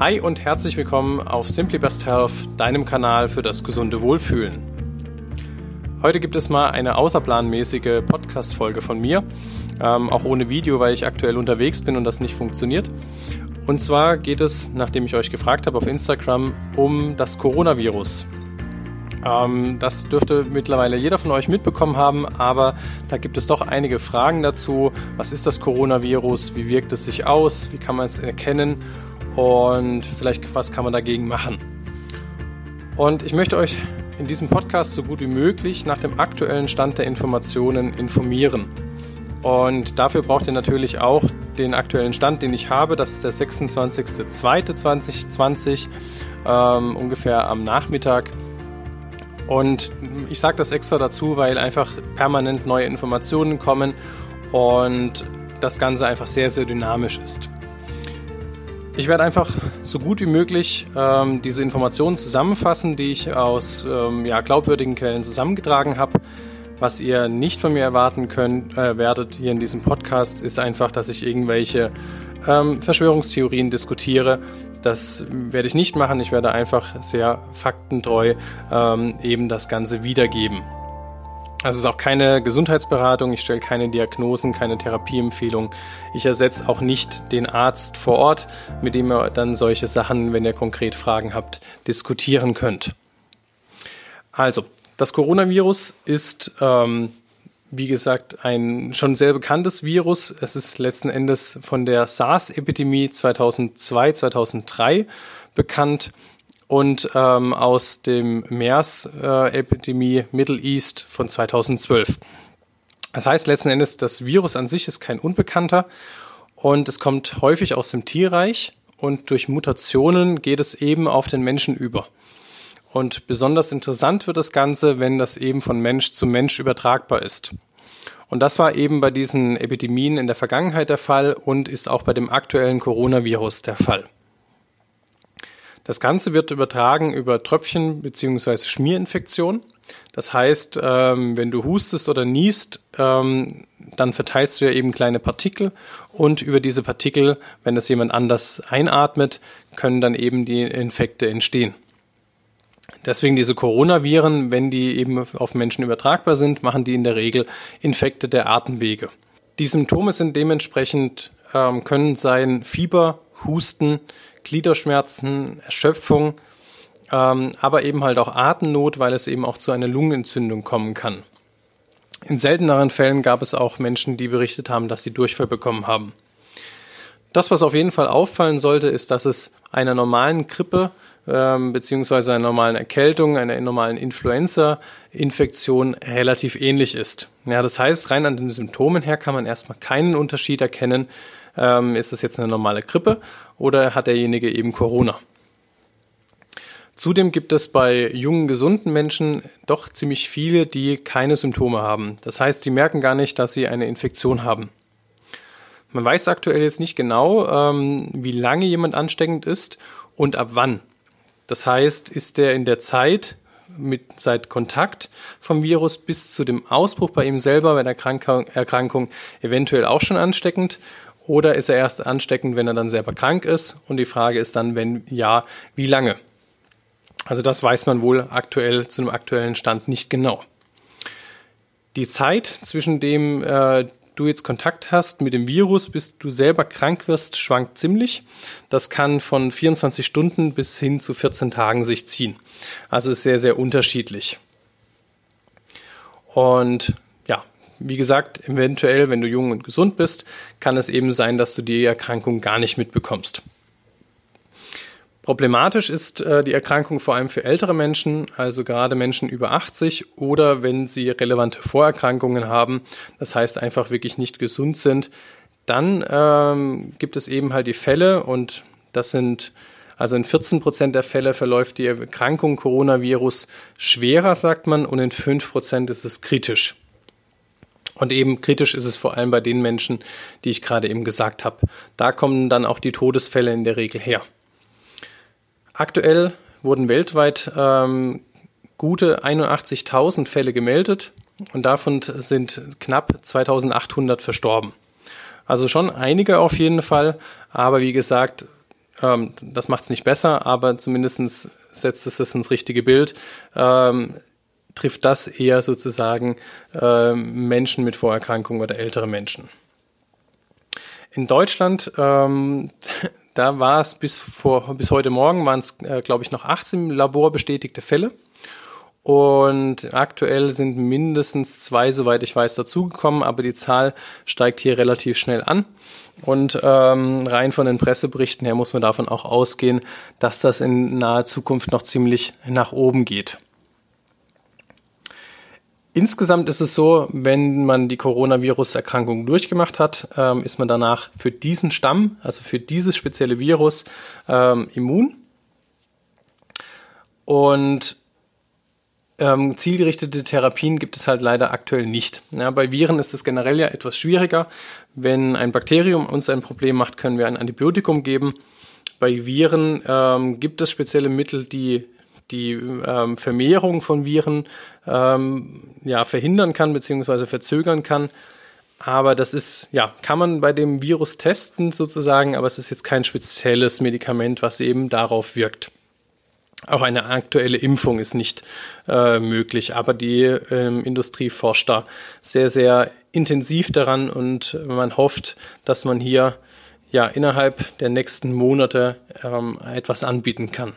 Hi und herzlich willkommen auf Simply Best Health, deinem Kanal für das gesunde Wohlfühlen. Heute gibt es mal eine außerplanmäßige Podcast-Folge von mir, ähm, auch ohne Video, weil ich aktuell unterwegs bin und das nicht funktioniert. Und zwar geht es, nachdem ich euch gefragt habe auf Instagram, um das Coronavirus. Ähm, das dürfte mittlerweile jeder von euch mitbekommen haben, aber da gibt es doch einige Fragen dazu. Was ist das Coronavirus? Wie wirkt es sich aus? Wie kann man es erkennen? Und vielleicht was kann man dagegen machen. Und ich möchte euch in diesem Podcast so gut wie möglich nach dem aktuellen Stand der Informationen informieren. Und dafür braucht ihr natürlich auch den aktuellen Stand, den ich habe. Das ist der 26.02.2020, ähm, ungefähr am Nachmittag. Und ich sage das extra dazu, weil einfach permanent neue Informationen kommen und das Ganze einfach sehr, sehr dynamisch ist. Ich werde einfach so gut wie möglich ähm, diese Informationen zusammenfassen, die ich aus ähm, ja, glaubwürdigen Quellen zusammengetragen habe. Was ihr nicht von mir erwarten könnt, äh, werdet hier in diesem Podcast, ist einfach, dass ich irgendwelche ähm, Verschwörungstheorien diskutiere. Das werde ich nicht machen. Ich werde einfach sehr faktentreu ähm, eben das Ganze wiedergeben. Also es ist auch keine Gesundheitsberatung, ich stelle keine Diagnosen, keine Therapieempfehlung. Ich ersetze auch nicht den Arzt vor Ort, mit dem ihr dann solche Sachen, wenn ihr konkret Fragen habt, diskutieren könnt. Also, das Coronavirus ist, ähm, wie gesagt, ein schon sehr bekanntes Virus. Es ist letzten Endes von der SARS-Epidemie 2002, 2003 bekannt und ähm, aus dem MERS-Epidemie Middle East von 2012. Das heißt letzten Endes, das Virus an sich ist kein Unbekannter und es kommt häufig aus dem Tierreich und durch Mutationen geht es eben auf den Menschen über. Und besonders interessant wird das Ganze, wenn das eben von Mensch zu Mensch übertragbar ist. Und das war eben bei diesen Epidemien in der Vergangenheit der Fall und ist auch bei dem aktuellen Coronavirus der Fall. Das Ganze wird übertragen über Tröpfchen bzw. Schmierinfektion. Das heißt, ähm, wenn du hustest oder niest, ähm, dann verteilst du ja eben kleine Partikel und über diese Partikel, wenn das jemand anders einatmet, können dann eben die Infekte entstehen. Deswegen diese Coronaviren, wenn die eben auf Menschen übertragbar sind, machen die in der Regel Infekte der Atemwege. Die Symptome sind dementsprechend, ähm, können sein Fieber, Husten, Gliederschmerzen, Erschöpfung, ähm, aber eben halt auch Atemnot, weil es eben auch zu einer Lungenentzündung kommen kann. In selteneren Fällen gab es auch Menschen, die berichtet haben, dass sie Durchfall bekommen haben. Das, was auf jeden Fall auffallen sollte, ist, dass es einer normalen Grippe ähm, beziehungsweise einer normalen Erkältung, einer normalen Influenza-Infektion relativ ähnlich ist. Ja, das heißt, rein an den Symptomen her kann man erstmal keinen Unterschied erkennen ähm, ist das jetzt eine normale Grippe oder hat derjenige eben Corona? Zudem gibt es bei jungen, gesunden Menschen doch ziemlich viele, die keine Symptome haben. Das heißt, die merken gar nicht, dass sie eine Infektion haben. Man weiß aktuell jetzt nicht genau, ähm, wie lange jemand ansteckend ist und ab wann. Das heißt, ist der in der Zeit mit seit Kontakt vom Virus bis zu dem Ausbruch bei ihm selber bei der Erkrankung, Erkrankung eventuell auch schon ansteckend oder ist er erst ansteckend, wenn er dann selber krank ist? Und die Frage ist dann, wenn ja, wie lange? Also das weiß man wohl aktuell zu einem aktuellen Stand nicht genau. Die Zeit zwischen dem äh, du jetzt Kontakt hast mit dem Virus, bis du selber krank wirst, schwankt ziemlich. Das kann von 24 Stunden bis hin zu 14 Tagen sich ziehen. Also ist sehr, sehr unterschiedlich. Und wie gesagt, eventuell, wenn du jung und gesund bist, kann es eben sein, dass du die Erkrankung gar nicht mitbekommst. Problematisch ist äh, die Erkrankung vor allem für ältere Menschen, also gerade Menschen über 80 oder wenn sie relevante Vorerkrankungen haben, das heißt einfach wirklich nicht gesund sind, dann ähm, gibt es eben halt die Fälle und das sind also in 14 Prozent der Fälle verläuft die Erkrankung Coronavirus schwerer, sagt man, und in 5 Prozent ist es kritisch. Und eben kritisch ist es vor allem bei den Menschen, die ich gerade eben gesagt habe. Da kommen dann auch die Todesfälle in der Regel her. Aktuell wurden weltweit ähm, gute 81.000 Fälle gemeldet und davon sind knapp 2.800 verstorben. Also schon einige auf jeden Fall, aber wie gesagt, ähm, das macht es nicht besser, aber zumindest setzt es das ins richtige Bild. Ähm, trifft das eher sozusagen äh, Menschen mit Vorerkrankungen oder ältere Menschen. In Deutschland, ähm, da war es bis, vor, bis heute Morgen, waren es, äh, glaube ich, noch 18 laborbestätigte Fälle. Und aktuell sind mindestens zwei, soweit ich weiß, dazugekommen, aber die Zahl steigt hier relativ schnell an. Und ähm, rein von den Presseberichten her muss man davon auch ausgehen, dass das in naher Zukunft noch ziemlich nach oben geht. Insgesamt ist es so, wenn man die Coronavirus-Erkrankung durchgemacht hat, ähm, ist man danach für diesen Stamm, also für dieses spezielle Virus, ähm, immun. Und ähm, zielgerichtete Therapien gibt es halt leider aktuell nicht. Ja, bei Viren ist es generell ja etwas schwieriger. Wenn ein Bakterium uns ein Problem macht, können wir ein Antibiotikum geben. Bei Viren ähm, gibt es spezielle Mittel, die die ähm, Vermehrung von Viren ähm, ja, verhindern kann bzw. verzögern kann. Aber das ist, ja, kann man bei dem Virus testen sozusagen, aber es ist jetzt kein spezielles Medikament, was eben darauf wirkt. Auch eine aktuelle Impfung ist nicht äh, möglich, aber die ähm, Industrie forscht da sehr, sehr intensiv daran und man hofft, dass man hier ja innerhalb der nächsten Monate ähm, etwas anbieten kann.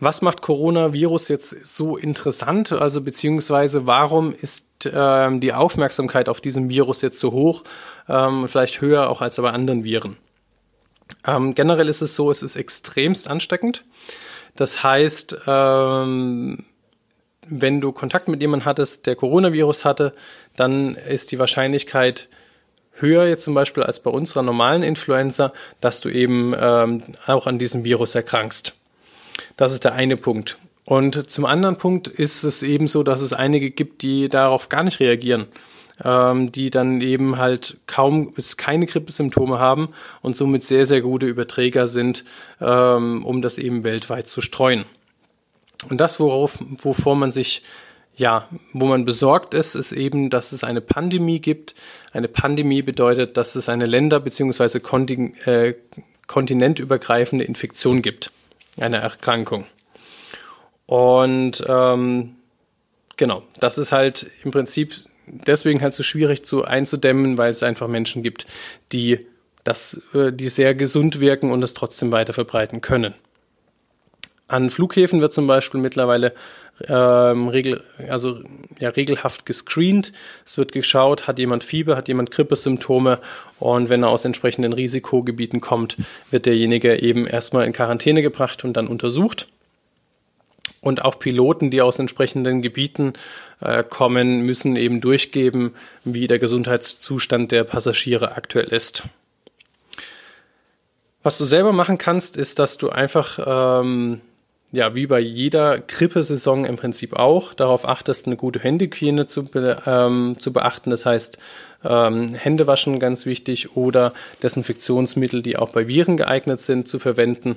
Was macht Coronavirus jetzt so interessant? Also beziehungsweise warum ist ähm, die Aufmerksamkeit auf diesem Virus jetzt so hoch, ähm, vielleicht höher auch als bei anderen Viren? Ähm, generell ist es so, es ist extremst ansteckend. Das heißt, ähm, wenn du Kontakt mit jemandem hattest, der Coronavirus hatte, dann ist die Wahrscheinlichkeit höher jetzt zum Beispiel als bei unserer normalen Influenza, dass du eben ähm, auch an diesem Virus erkrankst. Das ist der eine Punkt. Und zum anderen Punkt ist es eben so, dass es einige gibt, die darauf gar nicht reagieren, ähm, die dann eben halt kaum bis keine Grippesymptome haben und somit sehr, sehr gute Überträger sind, ähm, um das eben weltweit zu streuen. Und das, worauf, wovor man sich ja, wo man besorgt ist, ist eben, dass es eine Pandemie gibt. Eine Pandemie bedeutet, dass es eine Länder- bzw. Äh, kontinentübergreifende Infektion gibt eine Erkrankung. Und ähm, genau, das ist halt im Prinzip deswegen halt so schwierig zu einzudämmen, weil es einfach Menschen gibt, die das, äh, die sehr gesund wirken und es trotzdem weiter verbreiten können. An Flughäfen wird zum Beispiel mittlerweile ähm, regel, also, ja, regelhaft gescreent. Es wird geschaut, hat jemand Fieber, hat jemand Grippesymptome und wenn er aus entsprechenden Risikogebieten kommt, wird derjenige eben erstmal in Quarantäne gebracht und dann untersucht. Und auch Piloten, die aus entsprechenden Gebieten äh, kommen, müssen eben durchgeben, wie der Gesundheitszustand der Passagiere aktuell ist. Was du selber machen kannst, ist, dass du einfach ähm, ja, wie bei jeder Grippesaison im Prinzip auch, darauf achtest, eine gute Händehygiene zu, be ähm, zu beachten. Das heißt, ähm, Hände waschen ganz wichtig oder Desinfektionsmittel, die auch bei Viren geeignet sind, zu verwenden.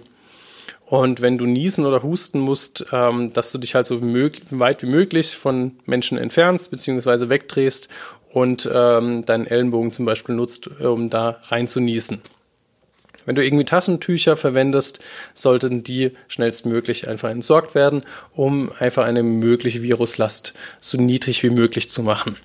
Und wenn du niesen oder husten musst, ähm, dass du dich halt so weit wie möglich von Menschen entfernst bzw. wegdrehst und ähm, deinen Ellenbogen zum Beispiel nutzt, um da rein zu niesen. Wenn du irgendwie Taschentücher verwendest, sollten die schnellstmöglich einfach entsorgt werden, um einfach eine mögliche Viruslast so niedrig wie möglich zu machen.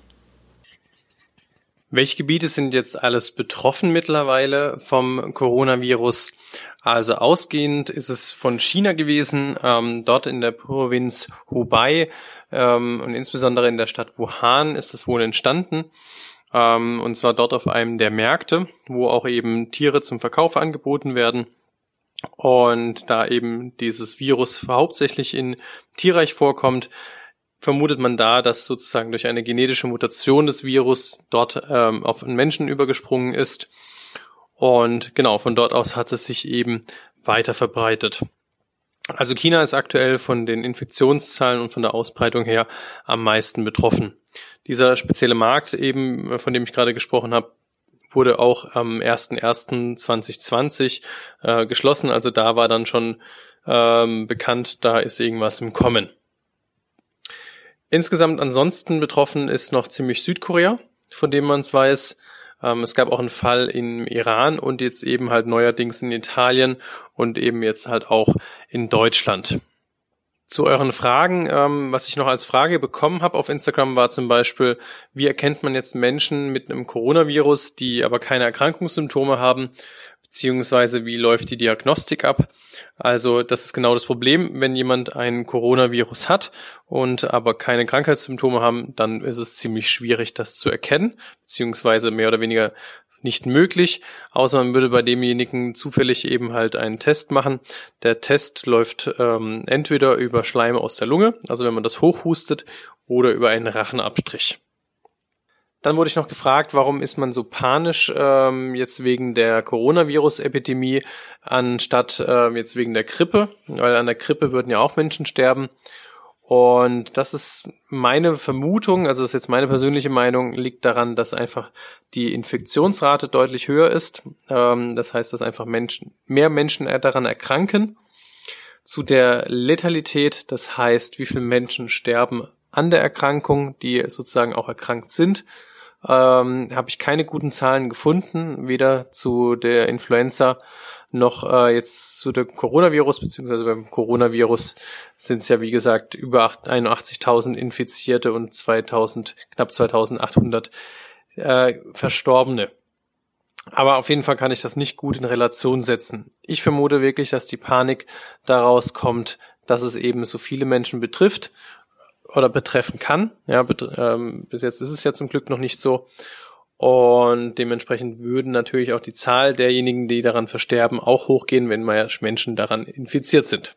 Welche Gebiete sind jetzt alles betroffen mittlerweile vom Coronavirus? Also ausgehend ist es von China gewesen, ähm, dort in der Provinz Hubei ähm, und insbesondere in der Stadt Wuhan ist es wohl entstanden. Ähm, und zwar dort auf einem der Märkte, wo auch eben Tiere zum Verkauf angeboten werden. Und da eben dieses Virus hauptsächlich in Tierreich vorkommt, vermutet man da, dass sozusagen durch eine genetische Mutation des Virus dort ähm, auf einen Menschen übergesprungen ist. Und genau, von dort aus hat es sich eben weiter verbreitet. Also China ist aktuell von den Infektionszahlen und von der Ausbreitung her am meisten betroffen. Dieser spezielle Markt eben, von dem ich gerade gesprochen habe, wurde auch am 01.01.2020 äh, geschlossen. Also da war dann schon ähm, bekannt, da ist irgendwas im Kommen. Insgesamt ansonsten betroffen ist noch ziemlich Südkorea, von dem man es weiß. Ähm, es gab auch einen Fall im Iran und jetzt eben halt neuerdings in Italien und eben jetzt halt auch in Deutschland. Zu euren Fragen, ähm, was ich noch als Frage bekommen habe auf Instagram, war zum Beispiel, wie erkennt man jetzt Menschen mit einem Coronavirus, die aber keine Erkrankungssymptome haben, beziehungsweise wie läuft die Diagnostik ab? Also das ist genau das Problem, wenn jemand ein Coronavirus hat und aber keine Krankheitssymptome haben, dann ist es ziemlich schwierig, das zu erkennen, beziehungsweise mehr oder weniger nicht möglich, außer man würde bei demjenigen zufällig eben halt einen Test machen. Der Test läuft ähm, entweder über Schleim aus der Lunge, also wenn man das hochhustet, oder über einen Rachenabstrich. Dann wurde ich noch gefragt, warum ist man so panisch ähm, jetzt wegen der Coronavirus-Epidemie anstatt äh, jetzt wegen der Grippe, weil an der Grippe würden ja auch Menschen sterben. Und das ist meine Vermutung, also das ist jetzt meine persönliche Meinung, liegt daran, dass einfach die Infektionsrate deutlich höher ist. Ähm, das heißt, dass einfach Menschen, mehr Menschen daran erkranken. Zu der Letalität, das heißt, wie viele Menschen sterben an der Erkrankung, die sozusagen auch erkrankt sind, ähm, habe ich keine guten Zahlen gefunden, weder zu der Influenza noch äh, jetzt zu dem Coronavirus, beziehungsweise beim Coronavirus sind es ja wie gesagt über 81.000 Infizierte und 2000, knapp 2.800 äh, Verstorbene. Aber auf jeden Fall kann ich das nicht gut in Relation setzen. Ich vermute wirklich, dass die Panik daraus kommt, dass es eben so viele Menschen betrifft oder betreffen kann. Ja, bet ähm, bis jetzt ist es ja zum Glück noch nicht so. Und dementsprechend würden natürlich auch die Zahl derjenigen, die daran versterben, auch hochgehen, wenn Menschen daran infiziert sind.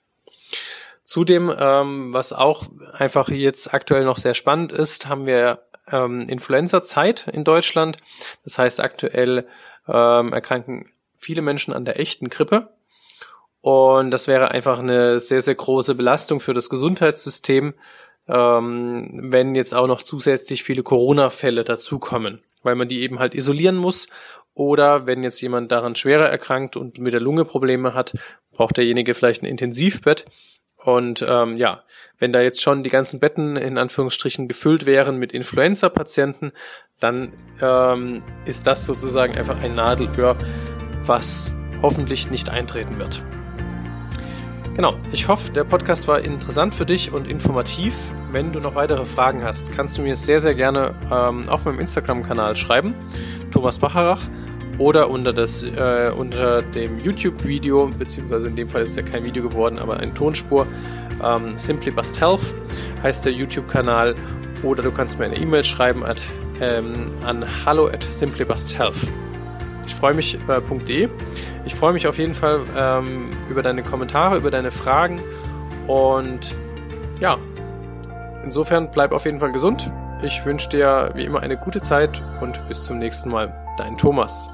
Zudem, ähm, was auch einfach jetzt aktuell noch sehr spannend ist, haben wir ähm, Influenza-Zeit in Deutschland. Das heißt, aktuell ähm, erkranken viele Menschen an der echten Grippe. Und das wäre einfach eine sehr, sehr große Belastung für das Gesundheitssystem, ähm, wenn jetzt auch noch zusätzlich viele Corona-Fälle dazukommen, weil man die eben halt isolieren muss. Oder wenn jetzt jemand daran schwerer erkrankt und mit der Lunge Probleme hat, braucht derjenige vielleicht ein Intensivbett. Und ähm, ja, wenn da jetzt schon die ganzen Betten in Anführungsstrichen gefüllt wären mit Influenza-Patienten, dann ähm, ist das sozusagen einfach ein Nadelöhr, was hoffentlich nicht eintreten wird. Genau, ich hoffe, der Podcast war interessant für dich und informativ. Wenn du noch weitere Fragen hast, kannst du mir sehr, sehr gerne ähm, auf meinem Instagram-Kanal schreiben, Thomas Bacharach, oder unter, das, äh, unter dem YouTube-Video, beziehungsweise in dem Fall ist ja kein Video geworden, aber eine Tonspur, ähm, Simply Bust Health heißt der YouTube-Kanal, oder du kannst mir eine E-Mail schreiben at, ähm, an hallo at simplybusthealth. Ich freue mich .de. Ich freue mich auf jeden Fall ähm, über deine Kommentare, über deine Fragen und ja, insofern bleib auf jeden Fall gesund. Ich wünsche dir wie immer eine gute Zeit und bis zum nächsten Mal. Dein Thomas.